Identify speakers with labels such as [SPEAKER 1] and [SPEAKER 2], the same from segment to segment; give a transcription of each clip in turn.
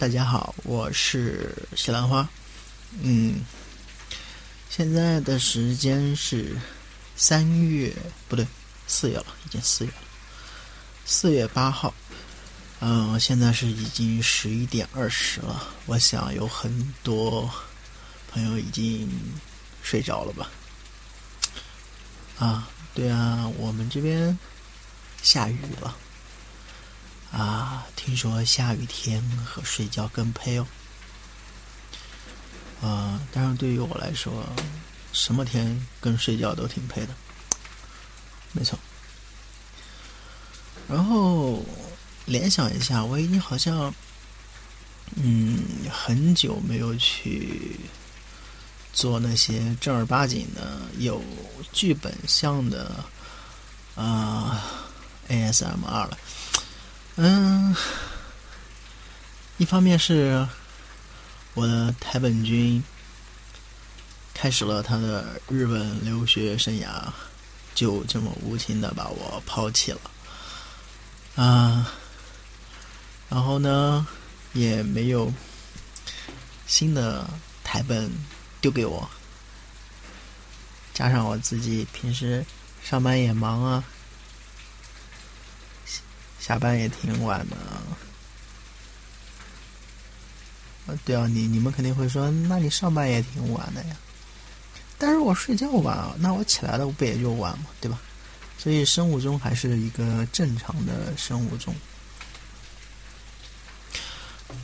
[SPEAKER 1] 大家好，我是西兰花。嗯，现在的时间是三月不对，四月了，已经四月了，四月八号。嗯，现在是已经十一点二十了。我想有很多朋友已经睡着了吧？啊，对啊，我们这边下雨了。啊，听说下雨天和睡觉更配哦。啊，当然对于我来说，什么天跟睡觉都挺配的，没错。然后联想一下，我已经好像，嗯，很久没有去做那些正儿八经的有剧本向的啊 ASMR 了。嗯，一方面是我的台本君开始了他的日本留学生涯，就这么无情的把我抛弃了。啊，然后呢，也没有新的台本丢给我，加上我自己平时上班也忙啊。下班也挺晚的，啊，对啊，你你们肯定会说，那你上班也挺晚的呀。但是我睡觉晚，那我起来的不也就晚嘛，对吧？所以生物钟还是一个正常的生物钟。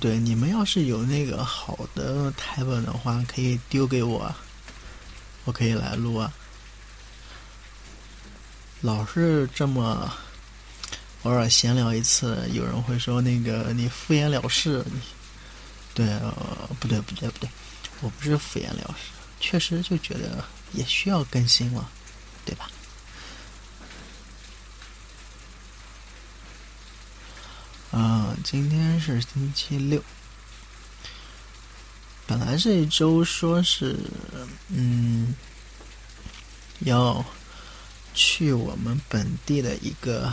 [SPEAKER 1] 对，你们要是有那个好的台本的话，可以丢给我，我可以来录啊。老是这么。偶尔闲聊一次，有人会说：“那个你敷衍了事。”你对，不对，不对，不对，我不是敷衍了事，确实就觉得也需要更新了，对吧？啊，今天是星期六，本来这一周说是嗯要去我们本地的一个。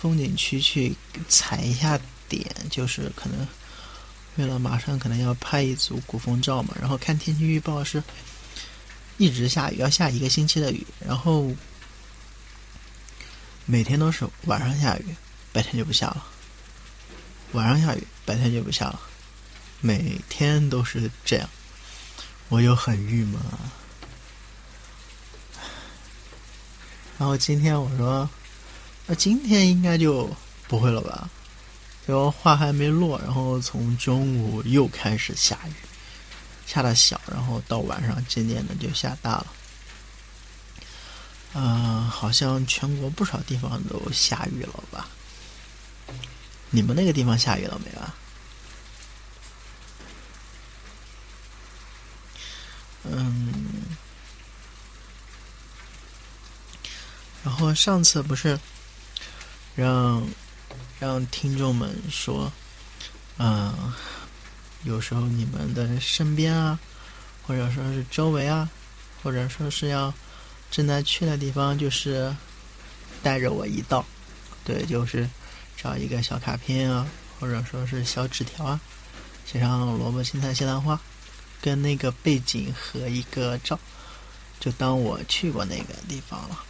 [SPEAKER 1] 风景区去踩一下点，就是可能为了马上可能要拍一组古风照嘛。然后看天气预报是一直下雨，要下一个星期的雨。然后每天都是晚上下雨，白天就不下了；晚上下雨，白天就不下了。每天都是这样，我就很郁闷啊。然后今天我说。那今天应该就不会了吧？然后话还没落，然后从中午又开始下雨，下的小，然后到晚上渐渐的就下大了。嗯，好像全国不少地方都下雨了吧？你们那个地方下雨了没啊？嗯，然后上次不是。让让听众们说，嗯，有时候你们的身边啊，或者说是周围啊，或者说是要正在去的地方，就是带着我一道，对，就是找一个小卡片啊，或者说是小纸条啊，写上萝卜青菜西兰花，跟那个背景合一个照，就当我去过那个地方了。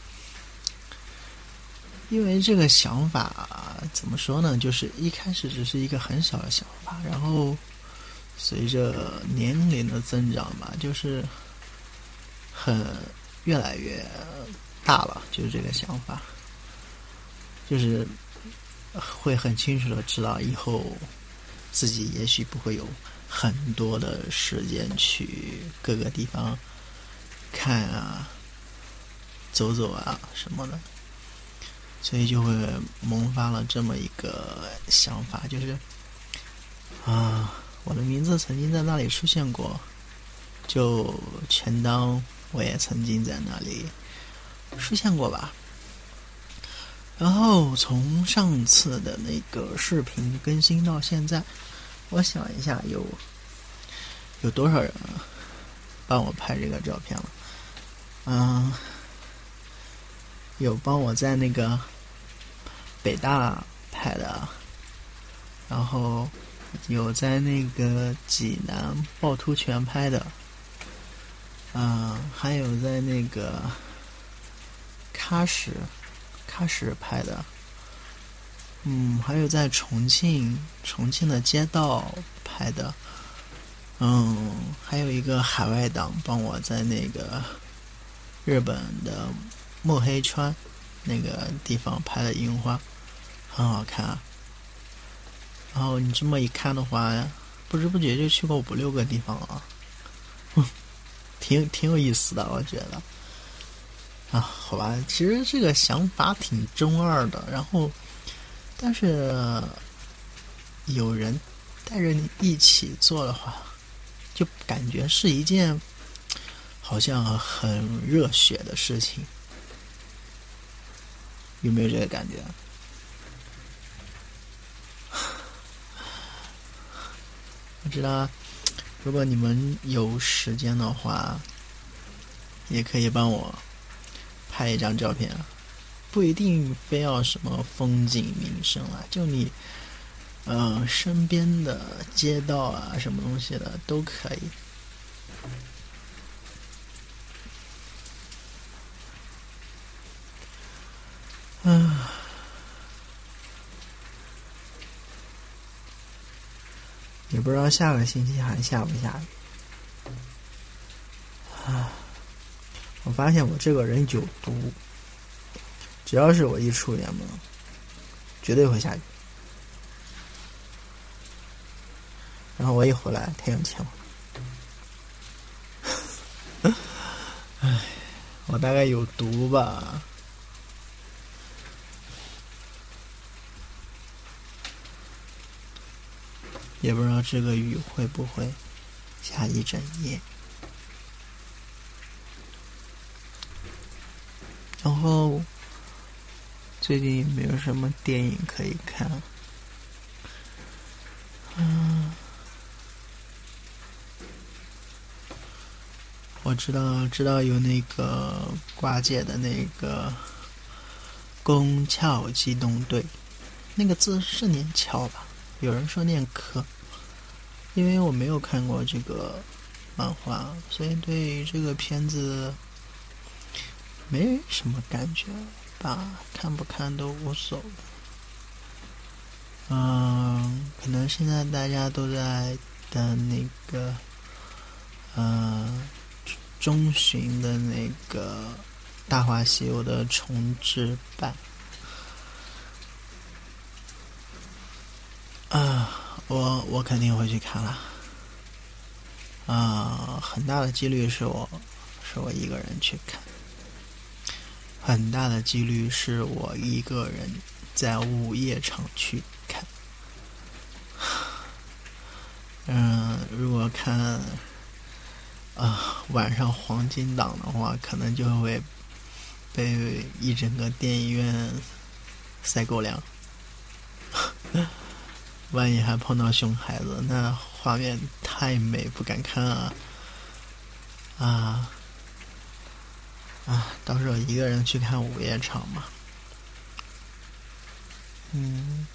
[SPEAKER 1] 因为这个想法怎么说呢？就是一开始只是一个很小的想法，然后随着年龄的增长吧，就是很越来越大了。就是这个想法，就是会很清楚的知道以后自己也许不会有很多的时间去各个地方看啊、走走啊什么的。所以就会萌发了这么一个想法，就是啊，我的名字曾经在那里出现过，就全当我也曾经在那里出现过吧。然后从上次的那个视频更新到现在，我想一下，有有多少人帮我拍这个照片了？嗯。有帮我在那个北大拍的，然后有在那个济南趵突泉拍的，啊，还有在那个喀什喀什拍的，嗯，还有在重庆重庆的街道拍的，嗯，还有一个海外党帮我在那个日本的墨黑川那个地方拍的樱花，很好看啊。然后你这么一看的话，不知不觉就去过五六个地方了，挺挺有意思的，我觉得。啊，好吧，其实这个想法挺中二的，然后，但是有人带着你一起做的话，就感觉是一件好像很热血的事情，有没有这个感觉？我知道，如果你们有时间的话，也可以帮我拍一张照片，不一定非要什么风景名胜啊，就你，呃，身边的街道啊，什么东西的都可以。也不知道下个星期还下不下雨啊！我发现我这个人有毒，只要是我一出远门，绝对会下雨。然后我一回来，天又晴了。唉，我大概有毒吧。也不知道这个雨会不会下一整夜。然后最近也没有什么电影可以看。嗯，我知道，知道有那个挂界的那个“宫壳机动队”，那个字是念“壳”吧？有人说念“科”，因为我没有看过这个漫画，所以对这个片子没什么感觉吧，看不看都无所谓。嗯，可能现在大家都在等那个，呃，中旬的那个《大话西游》的重制版。啊，我我肯定会去看了。啊，很大的几率是我是我一个人去看，很大的几率是我一个人在午夜场去看。嗯，如果看啊晚上黄金档的话，可能就会被一整个电影院塞狗粮。万一还碰到熊孩子，那画面太美，不敢看啊！啊啊！到时候一个人去看午夜场嘛。嗯。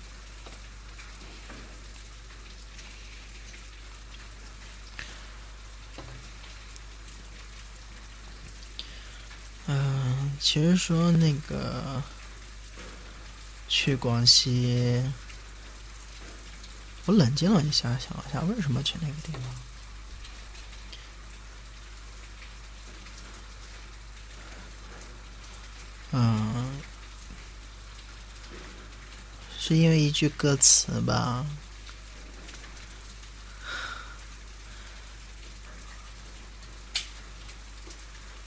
[SPEAKER 1] 嗯，其实说那个去广西。我冷静了一下，想了一下，为什么去那个地方？嗯，是因为一句歌词吧，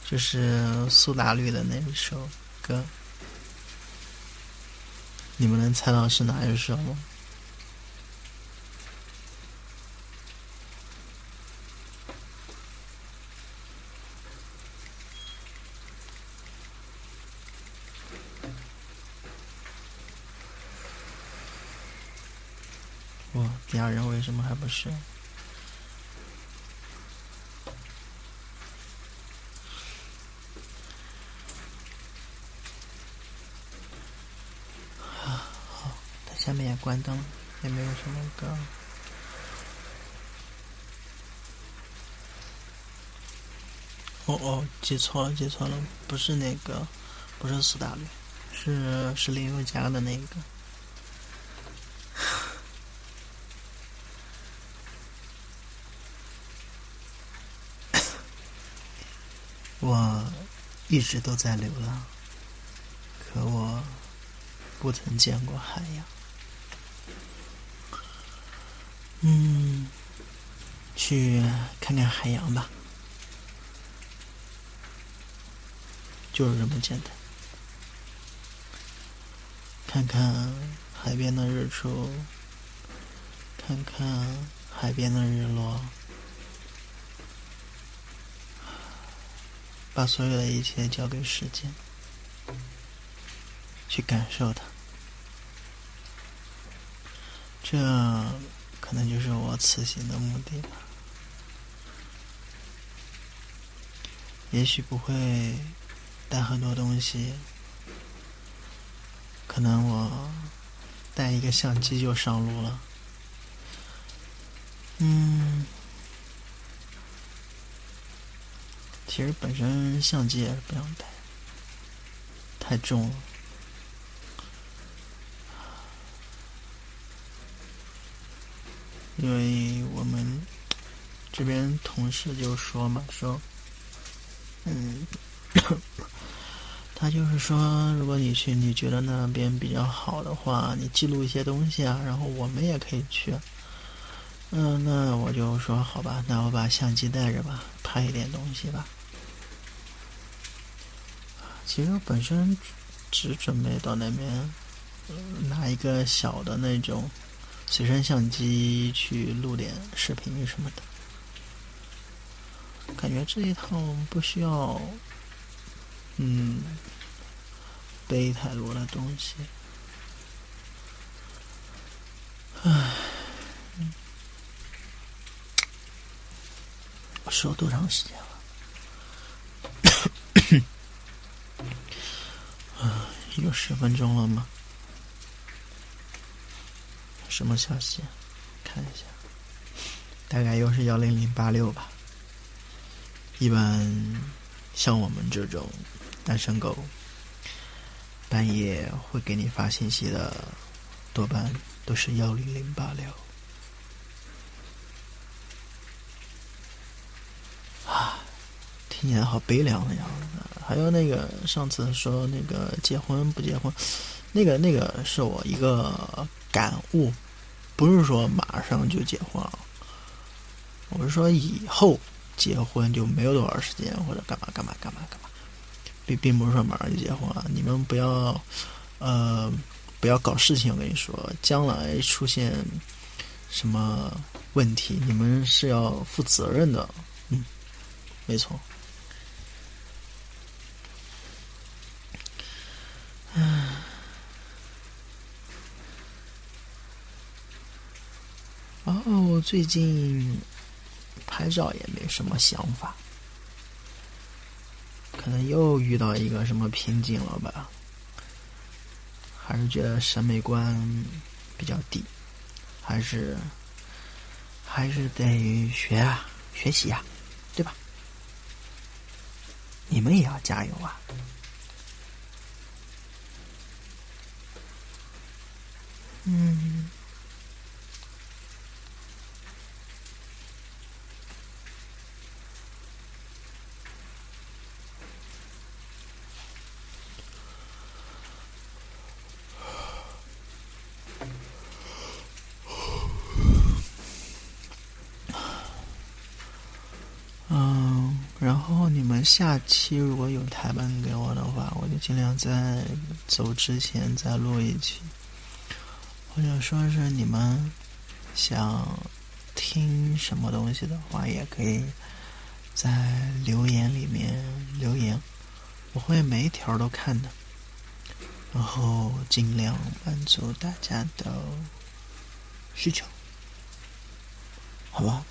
[SPEAKER 1] 就是苏打绿的那一首歌，你们能猜到是哪一首吗？为什么还不是？啊，好，他下面也关灯了，也没有什么歌。哦哦，记错了，记错了，不是那个，不是斯大林，是是林宥嘉的那个。我一直都在流浪，可我不曾见过海洋。嗯，去看看海洋吧，就是这么简单。看看海边的日出，看看海边的日落。把所有的一切交给时间，去感受它。这可能就是我此行的目的吧。也许不会带很多东西，可能我带一个相机就上路了。嗯。其实本身相机也是不想带，太重了。因为我们这边同事就说嘛，说，嗯，他就是说，如果你去，你觉得那边比较好的话，你记录一些东西啊，然后我们也可以去。嗯，那我就说好吧，那我把相机带着吧，拍一点东西吧。其实本身只准备到那边拿一个小的那种随身相机去录点视频什么的，感觉这一趟不需要嗯背太多的东西。唉，我说多长时间了？有十分钟了吗？什么消息？看一下，大概又是幺零零八六吧。一般像我们这种单身狗，半夜会给你发信息的，多半都是幺零零八六。啊，听起来好悲凉的样子。还有那个上次说那个结婚不结婚，那个那个是我一个感悟，不是说马上就结婚。啊，我是说以后结婚就没有多少时间或者干嘛干嘛干嘛干嘛，并并不是说马上就结婚了，你们不要呃不要搞事情，我跟你说，将来出现什么问题，你们是要负责任的，嗯，没错。嗯，哦，最近拍照也没什么想法，可能又遇到一个什么瓶颈了吧？还是觉得审美观比较低，还是还是得学啊，学习啊，对吧？你们也要加油啊！嗯，嗯，然后你下期如果有台本给我的话，我就尽量在走之前再录一期。或者说是你们想听什么东西的话，也可以在留言里面留言，我会每一条都看的，然后尽量满足大家的需求，好吧？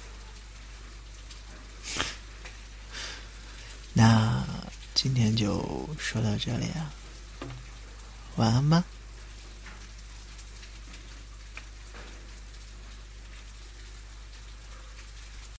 [SPEAKER 1] 那今天就说到这里啊，晚安吧。